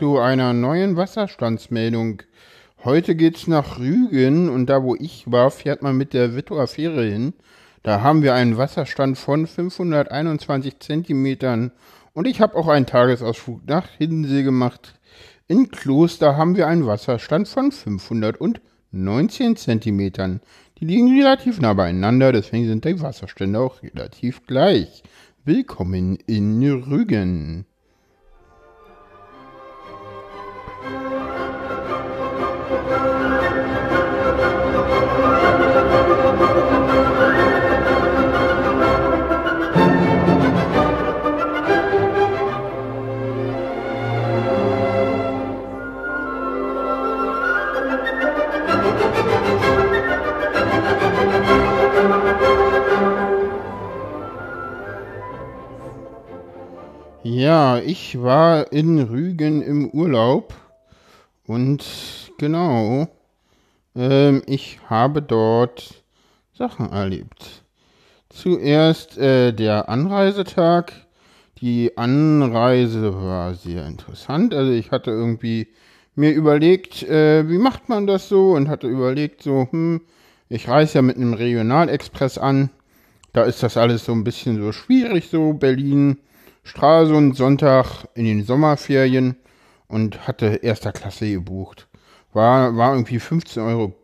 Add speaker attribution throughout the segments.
Speaker 1: zu einer neuen Wasserstandsmeldung. Heute geht's nach Rügen und da wo ich war, fährt man mit der Wittower Fähre hin. Da haben wir einen Wasserstand von 521 Zentimetern und ich habe auch einen Tagesausflug nach Hiddensee gemacht. In Kloster haben wir einen Wasserstand von 519 Zentimetern. Die liegen relativ nah beieinander, deswegen sind die Wasserstände auch relativ gleich. Willkommen in Rügen. Ja, ich war in Rügen im Urlaub und genau, ähm, ich habe dort Sachen erlebt. Zuerst äh, der Anreisetag. Die Anreise war sehr interessant. Also ich hatte irgendwie mir überlegt, äh, wie macht man das so und hatte überlegt, so, hm, ich reise ja mit einem Regionalexpress an. Da ist das alles so ein bisschen so schwierig, so Berlin Stralsund Sonntag in den Sommerferien und hatte erster Klasse gebucht. War, war irgendwie 15 Euro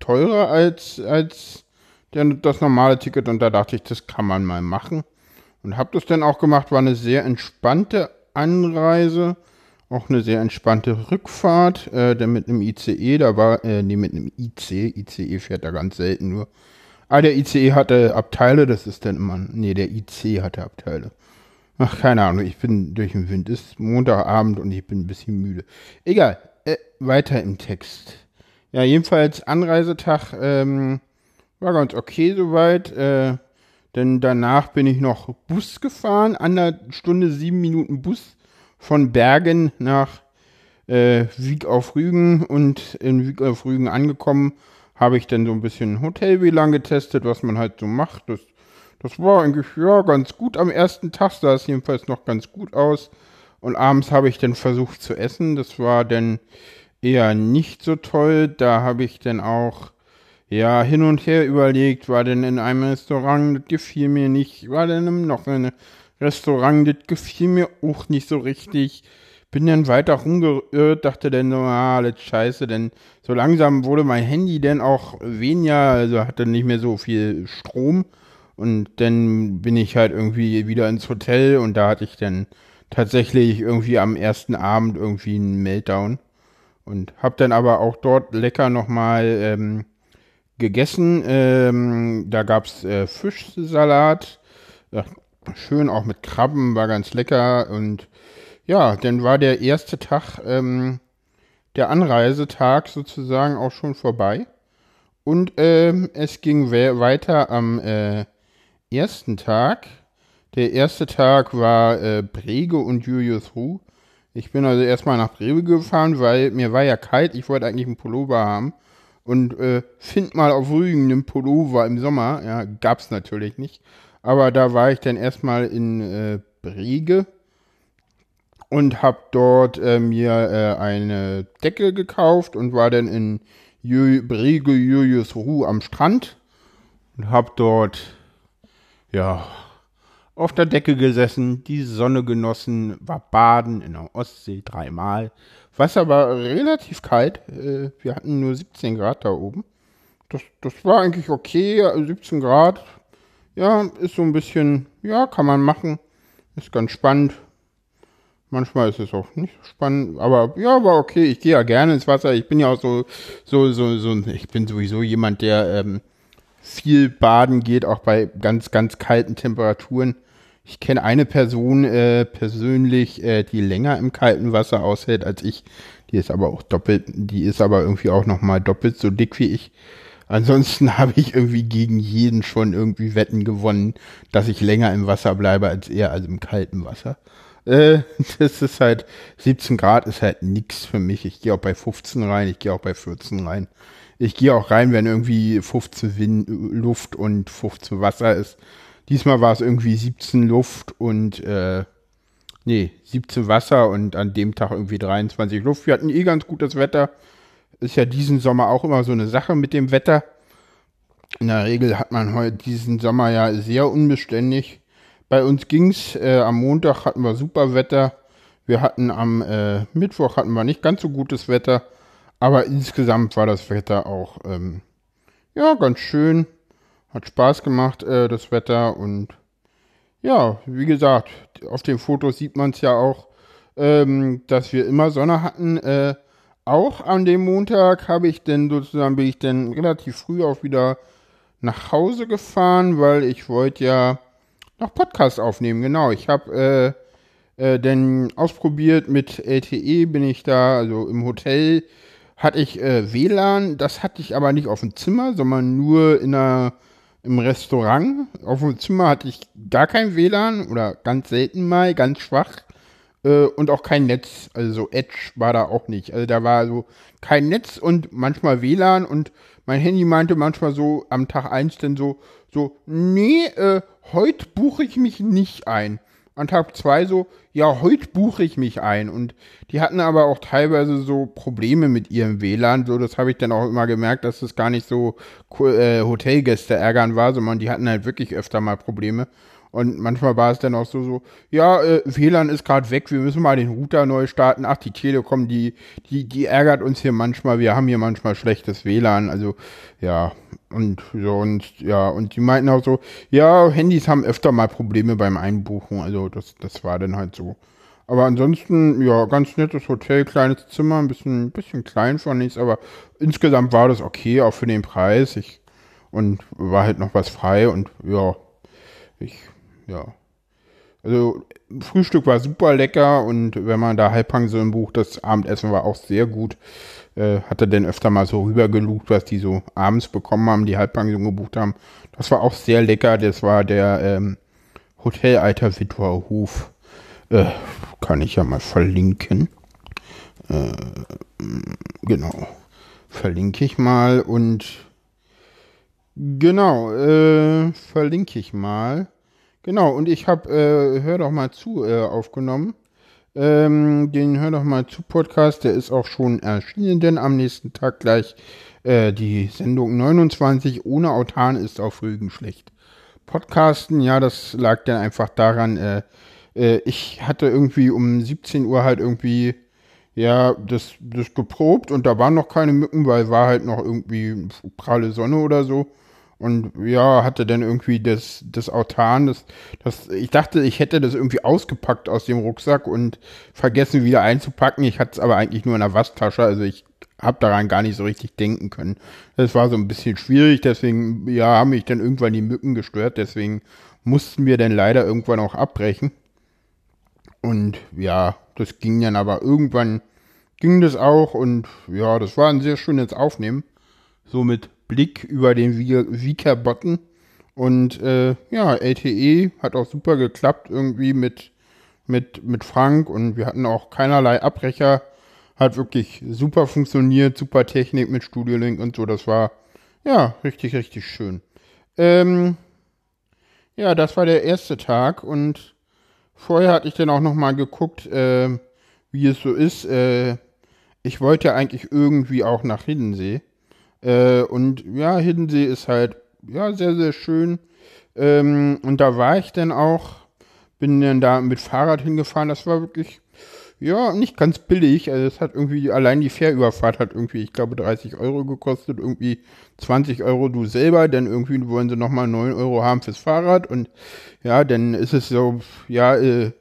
Speaker 1: teurer als, als das normale Ticket und da dachte ich, das kann man mal machen. Und habe das dann auch gemacht, war eine sehr entspannte Anreise, auch eine sehr entspannte Rückfahrt, äh, denn mit einem ICE, da war, äh, nee, mit einem IC, ICE fährt da ganz selten nur. Ah, der ICE hatte Abteile, das ist dann immer, nee, der IC hatte Abteile. Ach, keine Ahnung, ich bin durch den Wind. Ist Montagabend und ich bin ein bisschen müde. Egal, äh, weiter im Text. Ja, jedenfalls Anreisetag ähm, war ganz okay soweit. Äh, denn danach bin ich noch Bus gefahren, an der Stunde sieben Minuten Bus von Bergen nach äh, Wieg auf Rügen und in Wieg auf Rügen angekommen, habe ich dann so ein bisschen Hotel-WLAN getestet, was man halt so macht. Das das war eigentlich, ja, ganz gut am ersten Tag, sah es jedenfalls noch ganz gut aus. Und abends habe ich dann versucht zu essen. Das war dann eher nicht so toll. Da habe ich dann auch, ja, hin und her überlegt, war denn in einem Restaurant, das gefiel mir nicht, war denn in noch ein Restaurant, das gefiel mir auch nicht so richtig. Bin dann weiter rumgeirrt, dachte dann so, ah, das scheiße, denn so langsam wurde mein Handy dann auch weniger, also hatte nicht mehr so viel Strom. Und dann bin ich halt irgendwie wieder ins Hotel und da hatte ich dann tatsächlich irgendwie am ersten Abend irgendwie einen Meltdown. Und hab dann aber auch dort lecker nochmal ähm, gegessen. Ähm, da gab's äh, Fischsalat. Ja, schön auch mit Krabben, war ganz lecker. Und ja, dann war der erste Tag, ähm, der Anreisetag sozusagen auch schon vorbei. Und ähm, es ging weiter am äh, ersten Tag. Der erste Tag war äh, Brege und Julius Ruh. Ich bin also erstmal nach Brege gefahren, weil mir war ja kalt. Ich wollte eigentlich einen Pullover haben. Und äh, find mal auf Rügen einen Pullover im Sommer. Ja, gab's natürlich nicht. Aber da war ich dann erstmal in äh, Brege und hab dort äh, mir äh, eine Decke gekauft und war dann in Jü Brege Julius Ruh am Strand und hab dort ja, auf der Decke gesessen, die Sonne genossen, war baden in der Ostsee dreimal. Wasser war relativ kalt. Äh, wir hatten nur 17 Grad da oben. Das, das war eigentlich okay. 17 Grad. Ja, ist so ein bisschen, ja, kann man machen. Ist ganz spannend. Manchmal ist es auch nicht spannend, aber ja, war okay. Ich gehe ja gerne ins Wasser. Ich bin ja auch so, so, so, so, ich bin sowieso jemand, der ähm, viel baden geht, auch bei ganz, ganz kalten Temperaturen. Ich kenne eine Person äh, persönlich, äh, die länger im kalten Wasser aushält als ich. Die ist aber auch doppelt, die ist aber irgendwie auch nochmal doppelt so dick wie ich. Ansonsten habe ich irgendwie gegen jeden schon irgendwie Wetten gewonnen, dass ich länger im Wasser bleibe als er, also im kalten Wasser. Äh, das ist halt, 17 Grad ist halt nix für mich. Ich gehe auch bei 15 rein, ich gehe auch bei 14 rein. Ich gehe auch rein, wenn irgendwie 15 Wind, Luft und 15 Wasser ist. Diesmal war es irgendwie 17 Luft und äh, nee, 17 Wasser und an dem Tag irgendwie 23 Luft. Wir hatten eh ganz gutes Wetter. Ist ja diesen Sommer auch immer so eine Sache mit dem Wetter. In der Regel hat man heute diesen Sommer ja sehr unbeständig. Bei uns ging's. Äh, am Montag hatten wir super Wetter. Wir hatten am äh, Mittwoch hatten wir nicht ganz so gutes Wetter. Aber insgesamt war das Wetter auch ähm, ja ganz schön. Hat Spaß gemacht, äh, das Wetter. Und ja, wie gesagt, auf den Fotos sieht man es ja auch, ähm, dass wir immer Sonne hatten. Äh, auch an dem Montag habe ich denn sozusagen, bin ich dann relativ früh auch wieder nach Hause gefahren, weil ich wollte ja noch Podcast aufnehmen. Genau, ich habe äh, äh, denn ausprobiert mit LTE, bin ich da, also im Hotel hatte ich äh, WLAN, das hatte ich aber nicht auf dem Zimmer, sondern nur in einer, im Restaurant. Auf dem Zimmer hatte ich gar kein WLAN oder ganz selten mal, ganz schwach. Äh, und auch kein Netz, also Edge war da auch nicht. Also da war so kein Netz und manchmal WLAN und mein Handy meinte manchmal so am Tag 1 dann so, so, nee, äh, heute buche ich mich nicht ein an Tag zwei so, ja, heute buche ich mich ein. Und die hatten aber auch teilweise so Probleme mit ihrem WLAN. So, das habe ich dann auch immer gemerkt, dass das gar nicht so äh, Hotelgäste ärgern war, sondern die hatten halt wirklich öfter mal Probleme. Und manchmal war es dann auch so, so ja, äh, WLAN ist gerade weg, wir müssen mal den Router neu starten. Ach, die Telekom, die, die, die ärgert uns hier manchmal, wir haben hier manchmal schlechtes WLAN. Also, ja, und so, und ja, und die meinten auch so, ja, Handys haben öfter mal Probleme beim Einbuchen. Also, das, das war dann halt so. Aber ansonsten, ja, ganz nettes Hotel, kleines Zimmer, ein bisschen, bisschen klein fand ich aber insgesamt war das okay, auch für den Preis. Ich, und war halt noch was frei und ja, ich ja. Also Frühstück war super lecker und wenn man da Halbpension bucht, das Abendessen war auch sehr gut. Äh, hatte dann öfter mal so rübergelugt, was die so abends bekommen haben, die Halbpension gebucht haben. Das war auch sehr lecker. Das war der ähm, Hotel Alter Witwer. Äh, kann ich ja mal verlinken. Äh, genau. Verlinke ich mal und genau, äh, verlinke ich mal. Genau, und ich habe äh, Hör doch mal zu äh, aufgenommen. Ähm, den Hör doch mal zu Podcast, der ist auch schon erschienen, denn am nächsten Tag gleich äh, die Sendung 29 ohne Autan ist auf Rügen schlecht. Podcasten, ja, das lag dann einfach daran, äh, äh, ich hatte irgendwie um 17 Uhr halt irgendwie ja, das, das geprobt und da waren noch keine Mücken, weil war halt noch irgendwie pralle Sonne oder so. Und ja, hatte dann irgendwie das, das Autan, das, das, ich dachte, ich hätte das irgendwie ausgepackt aus dem Rucksack und vergessen wieder einzupacken. Ich hatte es aber eigentlich nur in der Waschtasche, also ich habe daran gar nicht so richtig denken können. Das war so ein bisschen schwierig, deswegen, ja, haben mich dann irgendwann die Mücken gestört, deswegen mussten wir dann leider irgendwann auch abbrechen. Und ja, das ging dann aber irgendwann ging das auch und ja, das war ein sehr schönes Aufnehmen. So mit Blick über den Vika-Button. Und äh, ja, LTE hat auch super geklappt irgendwie mit, mit, mit Frank und wir hatten auch keinerlei Abbrecher. Hat wirklich super funktioniert, super Technik mit Studio Link und so. Das war ja richtig, richtig schön. Ähm, ja, das war der erste Tag und vorher hatte ich dann auch nochmal geguckt, äh, wie es so ist. Äh, ich wollte eigentlich irgendwie auch nach Hiddensee. Äh, und ja, Hiddensee ist halt ja sehr, sehr schön. Ähm, und da war ich dann auch, bin dann da mit Fahrrad hingefahren. Das war wirklich, ja, nicht ganz billig. Also es hat irgendwie, allein die Fährüberfahrt hat irgendwie, ich glaube, 30 Euro gekostet. Irgendwie 20 Euro du selber, denn irgendwie wollen sie nochmal 9 Euro haben fürs Fahrrad. Und ja, dann ist es so, ja, äh,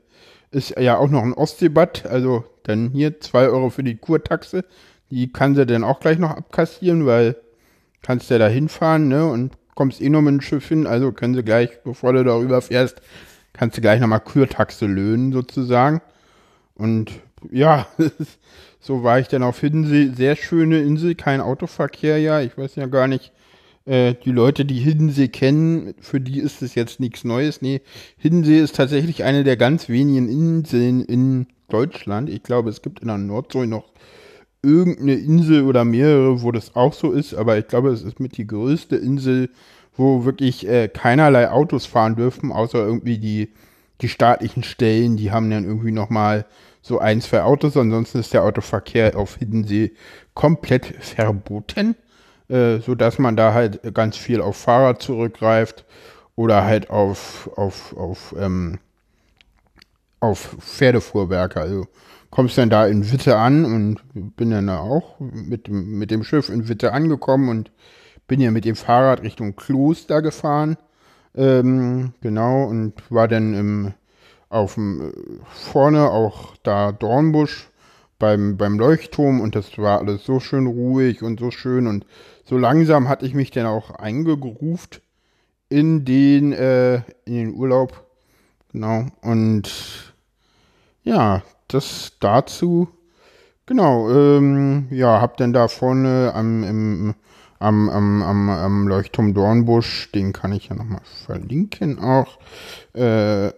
Speaker 1: ist ja auch noch ein Ostseebad. Also dann hier 2 Euro für die Kurtaxe. Die kann sie dann auch gleich noch abkassieren, weil kannst ja da hinfahren, ne, und kommst eh nur mit dem Schiff hin, also können sie gleich, bevor du darüber fährst, kannst du gleich nochmal Kürtaxe löhnen, sozusagen. Und ja, so war ich dann auf Hiddensee. Sehr schöne Insel, kein Autoverkehr, ja. Ich weiß ja gar nicht, äh, die Leute, die Hiddensee kennen, für die ist es jetzt nichts Neues. Nee, Hiddensee ist tatsächlich eine der ganz wenigen Inseln in Deutschland. Ich glaube, es gibt in der Nordsee noch irgendeine Insel oder mehrere, wo das auch so ist, aber ich glaube, es ist mit die größte Insel, wo wirklich äh, keinerlei Autos fahren dürfen, außer irgendwie die die staatlichen Stellen, die haben dann irgendwie nochmal so ein, zwei Autos, ansonsten ist der Autoverkehr auf Hiddensee komplett verboten, äh, sodass man da halt ganz viel auf Fahrrad zurückgreift oder halt auf, auf, auf, ähm, auf Pferdefuhrwerke. Also kommst dann da in Witte an und bin dann auch mit dem, mit dem Schiff in Witte angekommen und bin ja mit dem Fahrrad Richtung Kloster gefahren. Ähm, genau, und war dann im, auf dem, vorne auch da Dornbusch beim, beim Leuchtturm und das war alles so schön ruhig und so schön und so langsam hatte ich mich dann auch eingegruft in den, äh, in den Urlaub. Genau, und ja, das dazu. Genau, ähm, ja, hab dann da vorne am, im, am, am, am, am Leuchtturm Dornbusch, den kann ich ja nochmal verlinken auch, äh, äh,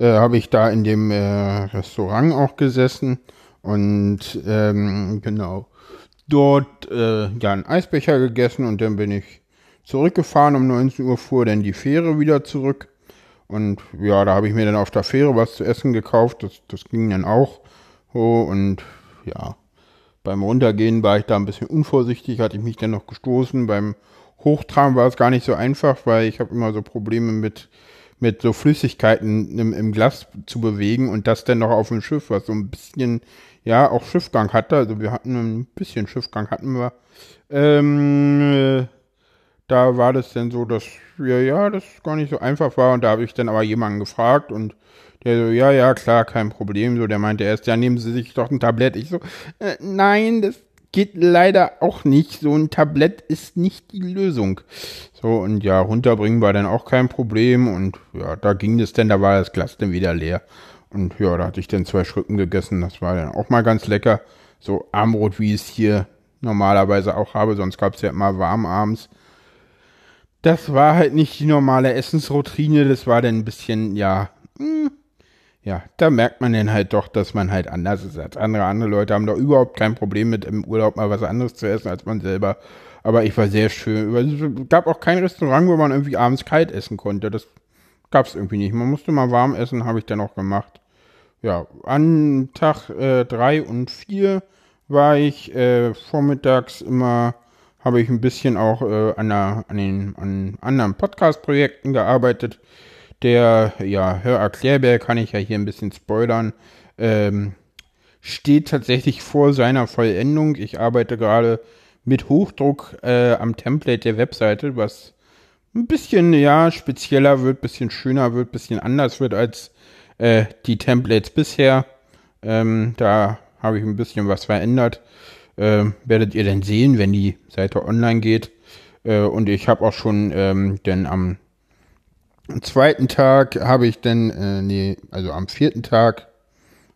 Speaker 1: habe ich da in dem äh, Restaurant auch gesessen und ähm, genau dort äh, ja einen Eisbecher gegessen und dann bin ich zurückgefahren. Um 19 Uhr fuhr dann die Fähre wieder zurück und ja, da habe ich mir dann auf der Fähre was zu essen gekauft. Das, das ging dann auch so und ja, beim Runtergehen war ich da ein bisschen unvorsichtig, hatte ich mich dann noch gestoßen. Beim Hochtragen war es gar nicht so einfach, weil ich habe immer so Probleme mit, mit so Flüssigkeiten im, im Glas zu bewegen und das dann noch auf dem Schiff, was so ein bisschen, ja, auch Schiffgang hatte. Also wir hatten ein bisschen Schiffgang hatten wir. Ähm, da war das dann so, dass ja, ja, das gar nicht so einfach war und da habe ich dann aber jemanden gefragt und der so, ja, ja, klar, kein Problem. So, der meinte erst, ja, nehmen Sie sich doch ein Tablett. Ich so, äh, nein, das geht leider auch nicht. So ein Tablett ist nicht die Lösung. So, und ja, runterbringen war dann auch kein Problem. Und ja, da ging es denn, da war das Glas dann wieder leer. Und ja, da hatte ich dann zwei Schrücken gegessen. Das war dann auch mal ganz lecker. So Armbrot, wie ich es hier normalerweise auch habe. Sonst gab es ja immer warm abends. Das war halt nicht die normale Essensroutine. Das war dann ein bisschen, ja, mh, hm, ja, da merkt man dann halt doch, dass man halt anders ist als andere. Andere Leute haben da überhaupt kein Problem mit, im Urlaub mal was anderes zu essen als man selber. Aber ich war sehr schön. Es gab auch kein Restaurant, wo man irgendwie abends kalt essen konnte. Das gab es irgendwie nicht. Man musste mal warm essen, habe ich dann auch gemacht. Ja, an Tag 3 äh, und 4 war ich äh, vormittags immer, habe ich ein bisschen auch äh, an, der, an, den an anderen Podcast-Projekten gearbeitet. Der, ja, Hör Erklärbär kann ich ja hier ein bisschen spoilern, ähm, steht tatsächlich vor seiner Vollendung. Ich arbeite gerade mit Hochdruck äh, am Template der Webseite, was ein bisschen, ja, spezieller wird, bisschen schöner wird, bisschen anders wird als äh, die Templates bisher. Ähm, da habe ich ein bisschen was verändert. Äh, werdet ihr dann sehen, wenn die Seite online geht. Äh, und ich habe auch schon ähm, denn am zweiten Tag habe ich dann, äh, nee, also am vierten Tag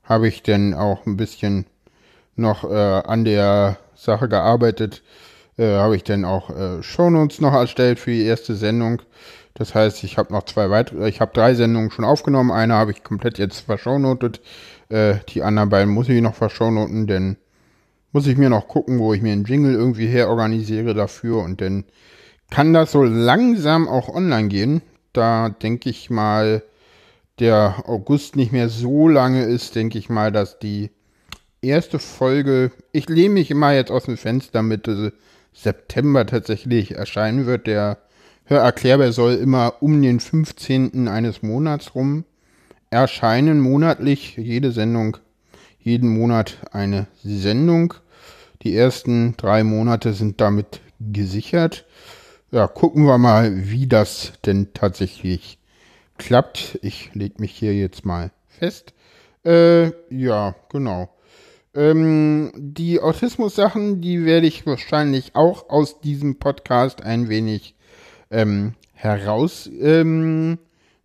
Speaker 1: habe ich dann auch ein bisschen noch äh, an der Sache gearbeitet. Äh, habe ich dann auch äh, Shownotes noch erstellt für die erste Sendung. Das heißt, ich habe noch zwei weitere, ich habe drei Sendungen schon aufgenommen. Eine habe ich komplett jetzt verschaunotet. Äh, die anderen beiden muss ich noch verschaunoten, denn muss ich mir noch gucken, wo ich mir einen Jingle irgendwie her organisiere dafür und dann kann das so langsam auch online gehen da denke ich mal, der August nicht mehr so lange ist, denke ich mal, dass die erste Folge, ich lehne mich immer jetzt aus dem Fenster, Mitte September tatsächlich erscheinen wird. Der Hörerklärbar soll immer um den 15. eines Monats rum erscheinen, monatlich, jede Sendung, jeden Monat eine Sendung. Die ersten drei Monate sind damit gesichert ja, gucken wir mal, wie das denn tatsächlich klappt. Ich lege mich hier jetzt mal fest. Äh, ja, genau. Ähm, die Autismus-Sachen, die werde ich wahrscheinlich auch aus diesem Podcast ein wenig ähm, herausnehmen.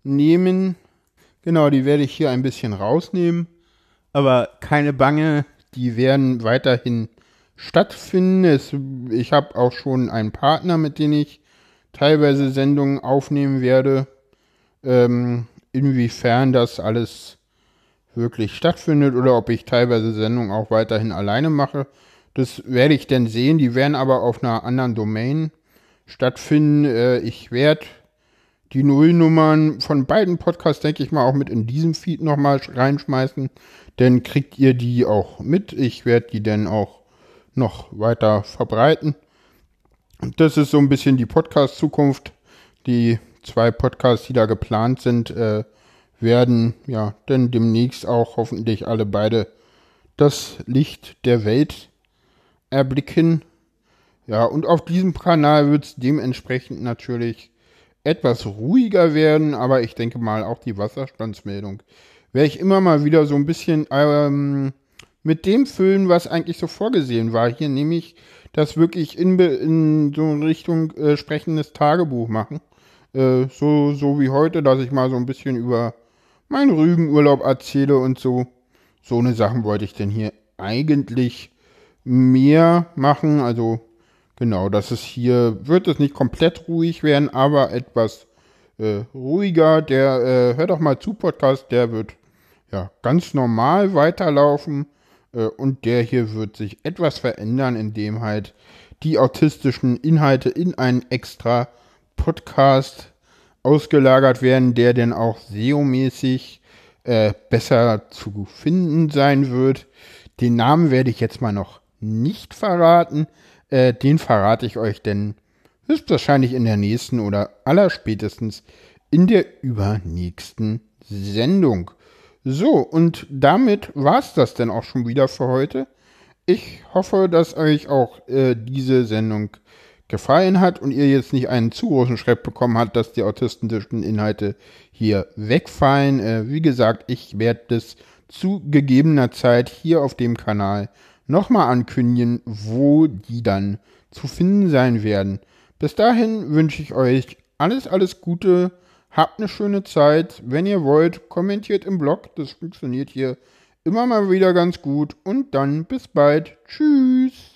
Speaker 1: Ähm, genau, die werde ich hier ein bisschen rausnehmen. Aber keine Bange, die werden weiterhin stattfinden. Es, ich habe auch schon einen Partner, mit dem ich teilweise Sendungen aufnehmen werde. Ähm, inwiefern das alles wirklich stattfindet oder ob ich teilweise Sendungen auch weiterhin alleine mache. Das werde ich dann sehen. Die werden aber auf einer anderen Domain stattfinden. Äh, ich werde die Nullnummern von beiden Podcasts, denke ich mal, auch mit in diesem Feed nochmal reinschmeißen. Dann kriegt ihr die auch mit. Ich werde die dann auch noch weiter verbreiten. Das ist so ein bisschen die Podcast-Zukunft. Die zwei Podcasts, die da geplant sind, äh, werden ja dann demnächst auch hoffentlich alle beide das Licht der Welt erblicken. Ja, und auf diesem Kanal wird es dementsprechend natürlich etwas ruhiger werden, aber ich denke mal auch die Wasserstandsmeldung werde ich immer mal wieder so ein bisschen ähm, mit dem füllen, was eigentlich so vorgesehen war. Hier nämlich das wirklich in, in so Richtung äh, sprechendes Tagebuch machen. Äh, so, so wie heute, dass ich mal so ein bisschen über meinen Rügenurlaub erzähle und so. So eine Sachen wollte ich denn hier eigentlich mehr machen. Also genau, dass es hier wird es nicht komplett ruhig werden, aber etwas äh, ruhiger. Der äh, hört doch mal zu Podcast, der wird ja ganz normal weiterlaufen und der hier wird sich etwas verändern, indem halt die autistischen Inhalte in einen extra Podcast ausgelagert werden, der denn auch SEO-mäßig äh, besser zu finden sein wird. Den Namen werde ich jetzt mal noch nicht verraten. Äh, den verrate ich euch denn höchstwahrscheinlich in der nächsten oder allerspätestens in der übernächsten Sendung. So, und damit war es das denn auch schon wieder für heute. Ich hoffe, dass euch auch äh, diese Sendung gefallen hat und ihr jetzt nicht einen zu großen Schreck bekommen habt, dass die autistischen Inhalte hier wegfallen. Äh, wie gesagt, ich werde das zu gegebener Zeit hier auf dem Kanal nochmal ankündigen, wo die dann zu finden sein werden. Bis dahin wünsche ich euch alles, alles Gute. Habt eine schöne Zeit. Wenn ihr wollt, kommentiert im Blog. Das funktioniert hier immer mal wieder ganz gut. Und dann bis bald. Tschüss.